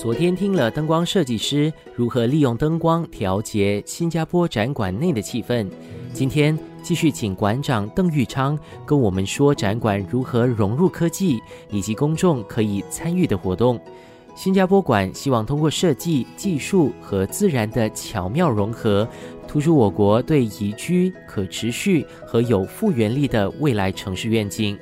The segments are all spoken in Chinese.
昨天听了灯光设计师如何利用灯光调节新加坡展馆内的气氛，今天继续请馆长邓玉昌跟我们说展馆如何融入科技以及公众可以参与的活动。新加坡馆希望通过设计、技术和自然的巧妙融合，突出我国对宜居、可持续和有复原力的未来城市愿景。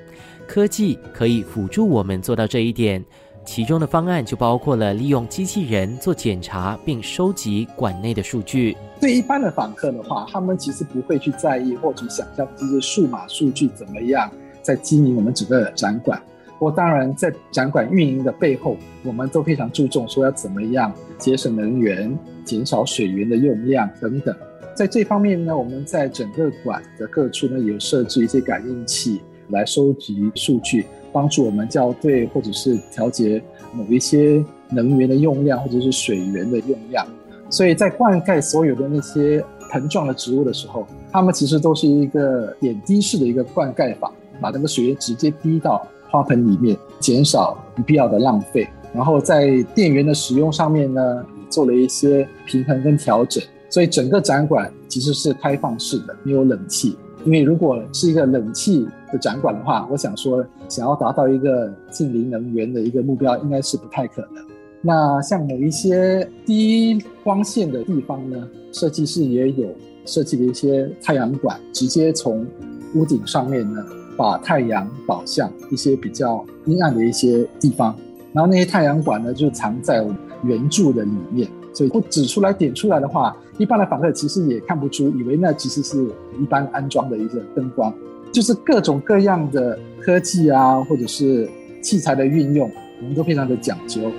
科技可以辅助我们做到这一点。其中的方案就包括了利用机器人做检查，并收集馆内的数据。对一般的访客的话，他们其实不会去在意或者想象这些数码数据怎么样在经营我们整个展馆。我当然在展馆运营的背后，我们都非常注重说要怎么样节省能源、减少水源的用量等等。在这方面呢，我们在整个馆的各处呢有设置一些感应器来收集数据。帮助我们校对或者是调节某一些能源的用量或者是水源的用量，所以在灌溉所有的那些盆状的植物的时候，它们其实都是一个点滴式的一个灌溉法，把那个水源直接滴到花盆里面，减少不必要的浪费。然后在电源的使用上面呢，做了一些平衡跟调整，所以整个展馆其实是开放式的，没有冷气。因为如果是一个冷气的展馆的话，我想说，想要达到一个近零能源的一个目标，应该是不太可能。那像某一些低光线的地方呢，设计师也有设计的一些太阳管，直接从屋顶上面呢，把太阳导向一些比较阴暗的一些地方，然后那些太阳管呢，就藏在圆柱的里面。所以不指出来点出来的话，一般的访客其实也看不出，以为那其实是一般安装的一个灯光，就是各种各样的科技啊，或者是器材的运用，我们都非常的讲究。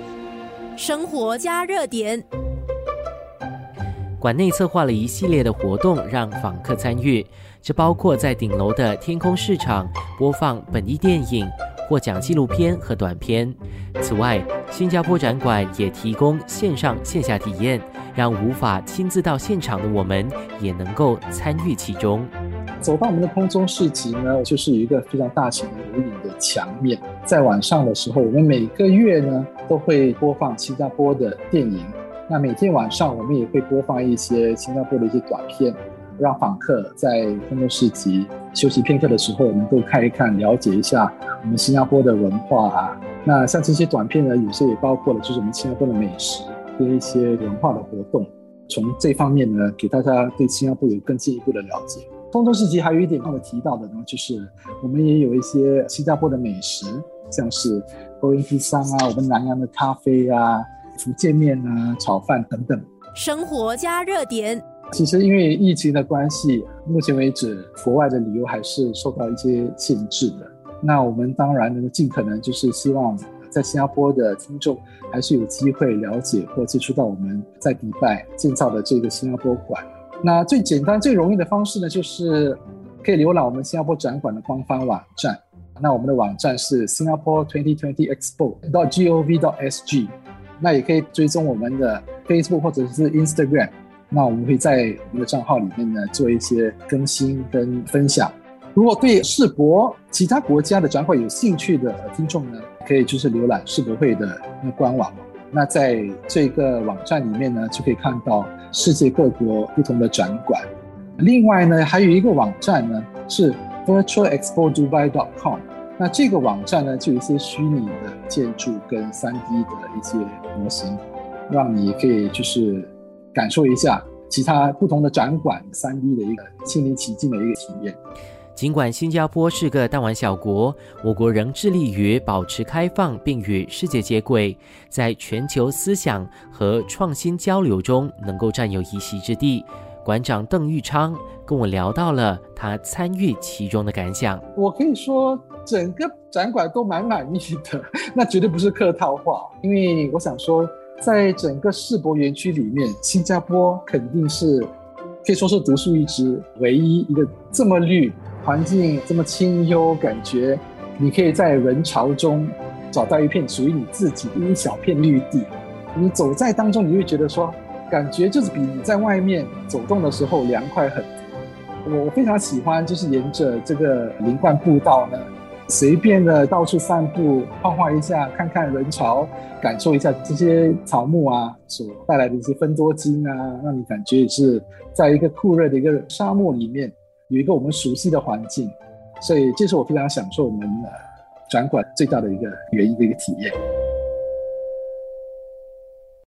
生活加热点，馆内策划了一系列的活动让访客参与，这包括在顶楼的天空市场播放本地电影。获奖纪录片和短片。此外，新加坡展馆也提供线上线下体验，让无法亲自到现场的我们也能够参与其中。走到我们的空中市集呢，就是有一个非常大型的无影的墙面。在晚上的时候，我们每个月呢都会播放新加坡的电影。那每天晚上，我们也会播放一些新加坡的一些短片。让访客在空中市集休息片刻的时候，我们都看一看，了解一下我们新加坡的文化啊。那像这些短片呢，有些也包括了就是我们新加坡的美食跟一些文化的活动。从这方面呢，给大家对新加坡有更进一步的了解。空中市集还有一点忘了提到的呢，就是我们也有一些新加坡的美食，像是波音披萨啊，我们南洋的咖啡啊，福建面啊，炒饭等等。生活加热点。其实因为疫情的关系，目前为止国外的旅游还是受到一些限制的。那我们当然能够尽可能就是希望在新加坡的听众还是有机会了解或接触到我们在迪拜建造的这个新加坡馆。那最简单最容易的方式呢，就是可以浏览我们新加坡展馆的官方网站。那我们的网站是 Singapore Twenty Twenty Expo dot gov dot sg。那也可以追踪我们的 Facebook 或者是 Instagram。那我们会在我们的账号里面呢做一些更新跟分享。如果对世博其他国家的展会有兴趣的听众呢，可以就是浏览世博会的那官网。那在这个网站里面呢，就可以看到世界各国不同的展馆。另外呢，还有一个网站呢是 virtualexpodubai.com。那这个网站呢，就有一些虚拟的建筑跟三 D 的一些模型，让你可以就是。感受一下其他不同的展馆三 D 的一个亲临其境的一个体验。尽管新加坡是个弹丸小国，我国仍致力于保持开放并与世界接轨，在全球思想和创新交流中能够占有一席之地。馆长邓玉昌跟我聊到了他参与其中的感想。我可以说，整个展馆都蛮满意的，那绝对不是客套话，因为我想说。在整个世博园区里面，新加坡肯定是可以说是独树一帜，唯一一个这么绿、环境这么清幽，感觉你可以在人潮中找到一片属于你自己的一小片绿地。你走在当中，你会觉得说，感觉就是比你在外面走动的时候凉快很多。我非常喜欢，就是沿着这个林冠步道呢，随便的到处散步、画画一下，看看人潮，感受一下这些草木啊所带来的一些分多精啊，让你感觉也是在一个酷热的一个沙漠里面，有一个我们熟悉的环境，所以这是我非常享受我们呃展馆最大的一个原因的一个体验。